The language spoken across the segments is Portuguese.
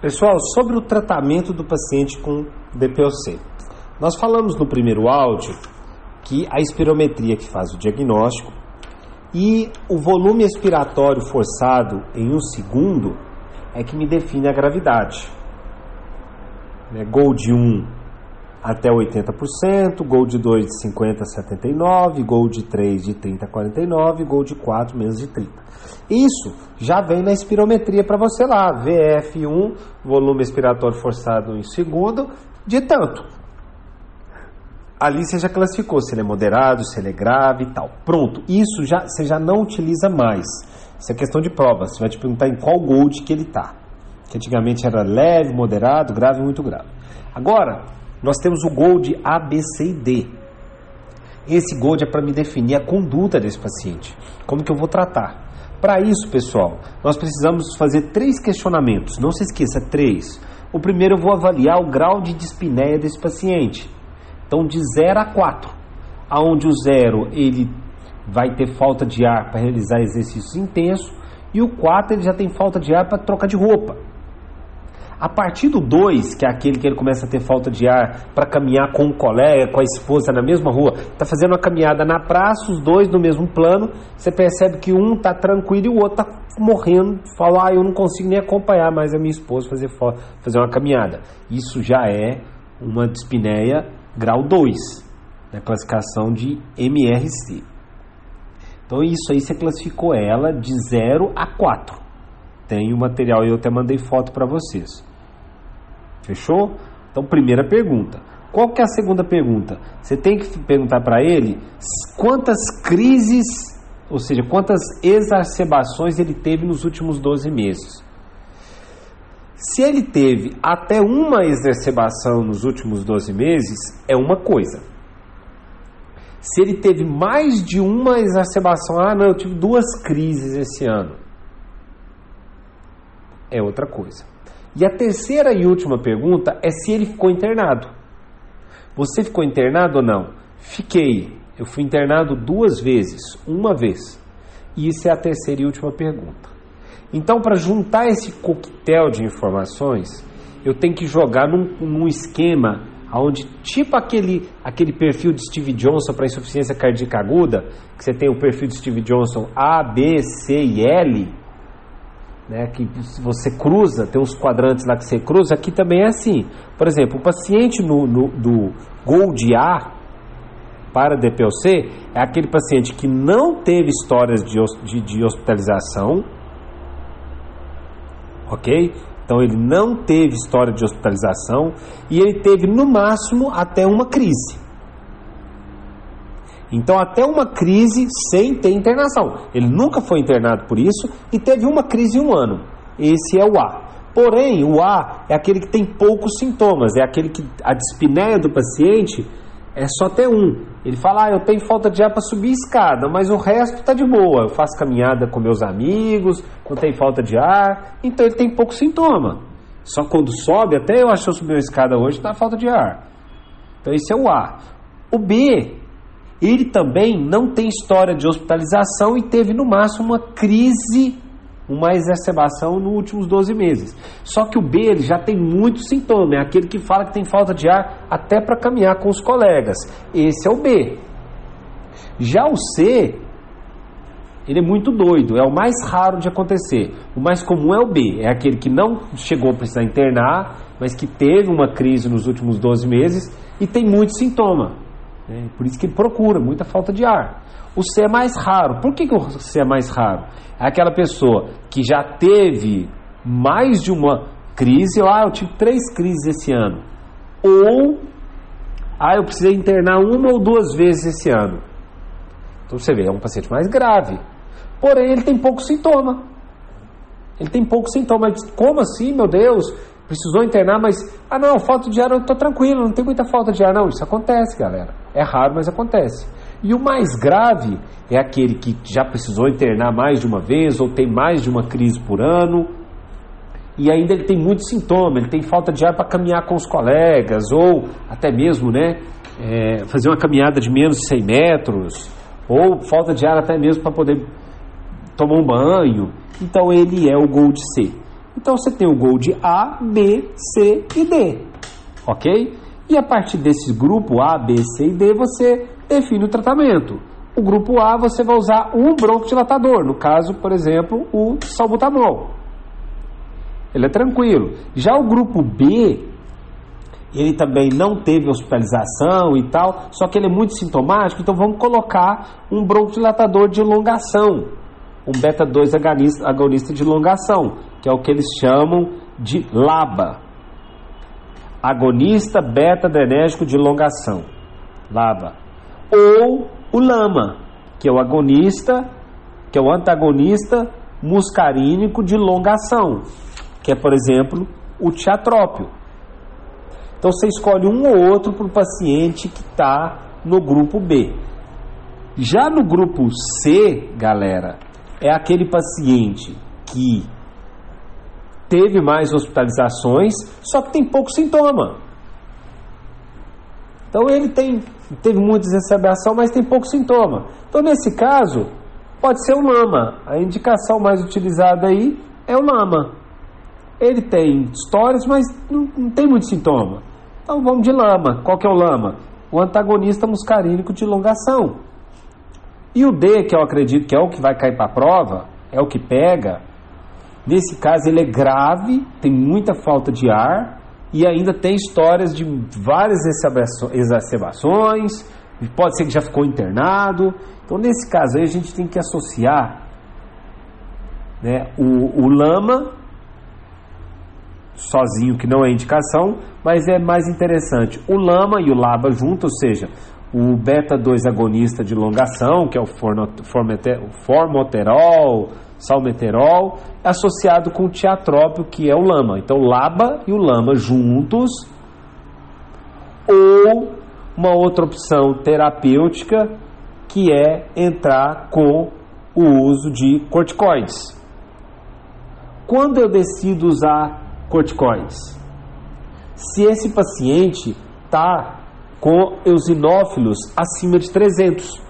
Pessoal, sobre o tratamento do paciente com DPOC. Nós falamos no primeiro áudio que a espirometria que faz o diagnóstico e o volume expiratório forçado em um segundo é que me define a gravidade. Né? Gol de 1 até 80%, gol de 2 de 50 a 79, gol de 3 de 30 a 49, gol de 4 menos de 30. Isso já vem na espirometria para você lá, VF1, volume expiratório forçado em segundo, de tanto. Ali você já classificou se ele é moderado, se ele é grave e tal. Pronto, isso já você já não utiliza mais. Isso é questão de prova. Você vai te perguntar em qual gold que ele está. Que antigamente era leve, moderado, grave muito grave. Agora, nós temos o Gold A, B, C e D. Esse Gold é para me definir a conduta desse paciente, como que eu vou tratar. Para isso, pessoal, nós precisamos fazer três questionamentos. Não se esqueça, três. O primeiro eu vou avaliar o grau de dispneia desse paciente. Então, de 0 a 4, aonde o 0 ele vai ter falta de ar para realizar exercícios intensos e o 4 ele já tem falta de ar para trocar de roupa. A partir do 2, que é aquele que ele começa a ter falta de ar para caminhar com um colega, com a esposa na mesma rua, está fazendo uma caminhada na praça, os dois no mesmo plano, você percebe que um está tranquilo e o outro está morrendo, fala, ah, eu não consigo nem acompanhar mais a minha esposa fazer, fazer uma caminhada. Isso já é uma dispneia grau 2, na classificação de MRC. Então isso aí você classificou ela de 0 a 4. Tem o material e eu até mandei foto para vocês. Fechou? Então, primeira pergunta. Qual que é a segunda pergunta? Você tem que perguntar para ele quantas crises, ou seja, quantas exacerbações ele teve nos últimos 12 meses. Se ele teve até uma exacerbação nos últimos 12 meses, é uma coisa. Se ele teve mais de uma exacerbação, ah, não, eu tive duas crises esse ano, é outra coisa. E a terceira e última pergunta é se ele ficou internado. Você ficou internado ou não? Fiquei. Eu fui internado duas vezes, uma vez. E isso é a terceira e última pergunta. Então, para juntar esse coquetel de informações, eu tenho que jogar num, num esquema onde, tipo aquele, aquele perfil de Steve Johnson para insuficiência cardíaca aguda, que você tem o perfil de Steve Johnson A, B, C e L, né, que você cruza, tem uns quadrantes lá que você cruza, aqui também é assim. Por exemplo, o paciente no, no, do Gold A para DPOC é aquele paciente que não teve histórias de, de, de hospitalização, ok? Então ele não teve história de hospitalização e ele teve no máximo até uma crise. Então, até uma crise sem ter internação. Ele nunca foi internado por isso e teve uma crise em um ano. Esse é o A. Porém, o A é aquele que tem poucos sintomas, é aquele que a dispneia do paciente é só ter um. Ele fala: ah, eu tenho falta de ar para subir escada, mas o resto está de boa. Eu faço caminhada com meus amigos, não tem falta de ar, então ele tem pouco sintoma. Só quando sobe, até eu acho que eu subi uma escada hoje, está falta de ar. Então esse é o A. O B ele também não tem história de hospitalização e teve no máximo uma crise, uma exacerbação nos últimos 12 meses. Só que o B ele já tem muitos sintomas, é aquele que fala que tem falta de ar até para caminhar com os colegas. Esse é o B. Já o C, ele é muito doido, é o mais raro de acontecer. O mais comum é o B, é aquele que não chegou a precisar internar, mas que teve uma crise nos últimos 12 meses e tem muito sintoma. É, por isso que ele procura muita falta de ar. O C é mais raro. Por que, que o C é mais raro? É aquela pessoa que já teve mais de uma crise, ah, eu tive três crises esse ano. Ou, ah, eu precisei internar uma ou duas vezes esse ano. Então você vê, é um paciente mais grave. Porém, ele tem pouco sintoma. Ele tem pouco sintoma. Como assim, meu Deus? precisou internar, mas ah não, falta de ar, eu estou tranquilo, não tem muita falta de ar, não. Isso acontece, galera. É raro, mas acontece. E o mais grave é aquele que já precisou internar mais de uma vez ou tem mais de uma crise por ano e ainda ele tem muito sintoma, ele tem falta de ar para caminhar com os colegas ou até mesmo, né, é, fazer uma caminhada de menos de 100 metros ou falta de ar até mesmo para poder tomar um banho. Então ele é o Gold C. Então você tem o GOLD A, B, C e D, ok? E a partir desse grupo A, B, C e D você define o tratamento. O grupo A você vai usar um broncodilatador, no caso, por exemplo, o salbutamol. Ele é tranquilo. Já o grupo B, ele também não teve hospitalização e tal, só que ele é muito sintomático, então vamos colocar um broncodilatador de elongação, um beta-2 agonista, agonista de elongação, que é o que eles chamam de LABA. Agonista beta-adrenérgico de elongação. LABA. Ou o LAMA, que é o agonista, que é o antagonista muscarínico de elongação, que é, por exemplo, o tiatrópio. Então você escolhe um ou outro para o paciente que está no grupo B. Já no grupo C, galera, é aquele paciente que teve mais hospitalizações, só que tem pouco sintoma. Então ele tem, teve muita exacerbação, mas tem pouco sintoma. Então nesse caso, pode ser o lama. A indicação mais utilizada aí é o lama. Ele tem histórias, mas não, não tem muito sintoma. Então vamos de lama. Qual que é o lama? O antagonista muscarínico de elongação. E o D, que eu acredito que é o que vai cair para a prova, é o que pega. Nesse caso ele é grave, tem muita falta de ar e ainda tem histórias de várias exacerbações, pode ser que já ficou internado. Então nesse caso aí a gente tem que associar né, o, o lama sozinho, que não é indicação, mas é mais interessante. O lama e o laba junto, ou seja, o beta-2 agonista de longação, que é o formoterol, salmeterol, associado com o que é o lama. Então, laba e o lama juntos, ou uma outra opção terapêutica, que é entrar com o uso de corticoides. Quando eu decido usar corticoides. Se esse paciente está com eosinófilos acima de 300.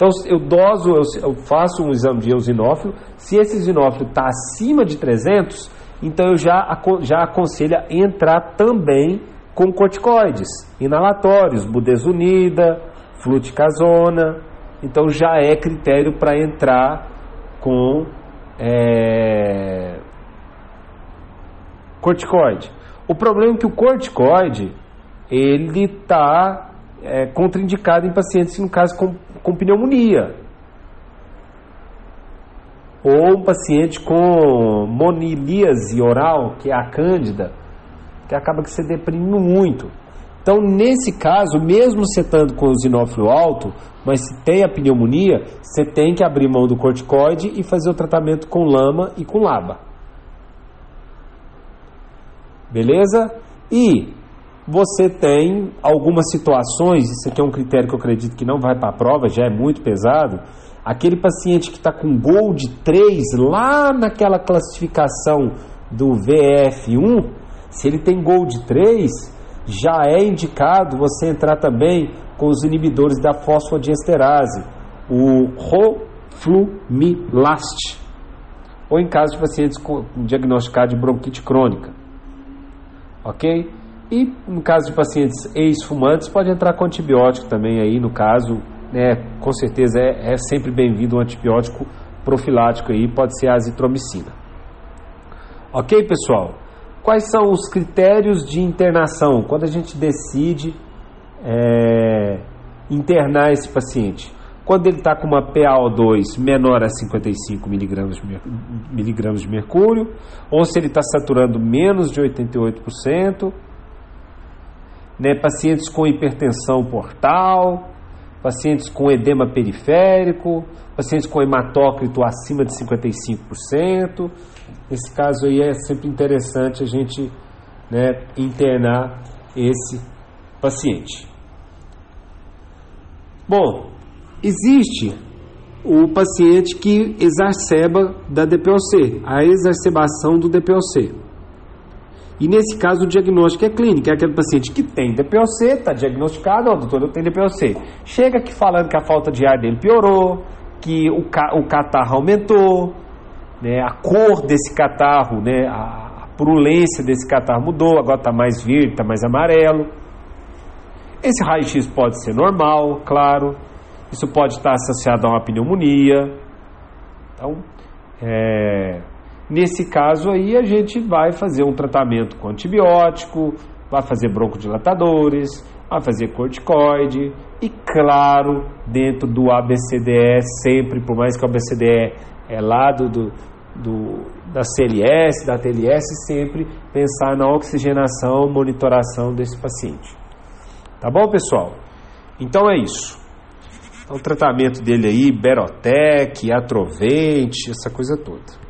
Então, eu doso, eu faço um exame de eosinófilo. Se esse eosinófilo está acima de 300, então eu já, já aconselho a entrar também com corticoides inalatórios, budesonida, fluticasona. Então já é critério para entrar com é, corticoide. O problema é que o corticoide ele está é, contraindicado em pacientes, no caso, com, com pneumonia. Ou um paciente com monilíase oral, que é a cândida, que acaba que você deprime muito. Então, nesse caso, mesmo você estando com o alto, mas se tem a pneumonia, você tem que abrir mão do corticoide e fazer o tratamento com lama e com laba. Beleza? E você tem algumas situações, isso aqui é um critério que eu acredito que não vai para a prova, já é muito pesado. Aquele paciente que está com gol de 3 lá naquela classificação do VF1, se ele tem gol de 3, já é indicado você entrar também com os inibidores da fosfodiesterase, o Roflumilast, ou em caso de pacientes com diagnosticado de bronquite crônica ok? E no caso de pacientes ex-fumantes, pode entrar com antibiótico também aí, no caso, né, com certeza é, é sempre bem-vindo um antibiótico profilático aí, pode ser a azitromicina. Ok, pessoal? Quais são os critérios de internação quando a gente decide é, internar esse paciente? Quando ele está com uma PaO2 menor a 55 miligramas de mercúrio, ou se ele está saturando menos de 88%, né, pacientes com hipertensão portal, pacientes com edema periférico, pacientes com hematócrito acima de 55%. Nesse caso aí é sempre interessante a gente né, internar esse paciente. Bom, Existe o paciente que exacerba da DPOC, a exacerbação do DPOC. E nesse caso o diagnóstico é clínico, é aquele paciente que tem DPOC, está diagnosticado, ó, doutor, eu tenho DPOC. Chega aqui falando que a falta de ar dele piorou, que o, ca o catarro aumentou, né, a cor desse catarro, né, a, purulência desse catarro mudou, agora está mais verde, está mais amarelo. Esse raio-x pode ser normal, claro. Isso pode estar associado a uma pneumonia. Então, é, nesse caso aí, a gente vai fazer um tratamento com antibiótico, vai fazer broncodilatadores, vai fazer corticoide e, claro, dentro do ABCDE, sempre, por mais que o ABCDE é lá do, do, do, da CLS, da TLS, sempre pensar na oxigenação, monitoração desse paciente. Tá bom, pessoal? Então é isso. Então, o tratamento dele aí, Berotec, Atrovente, essa coisa toda.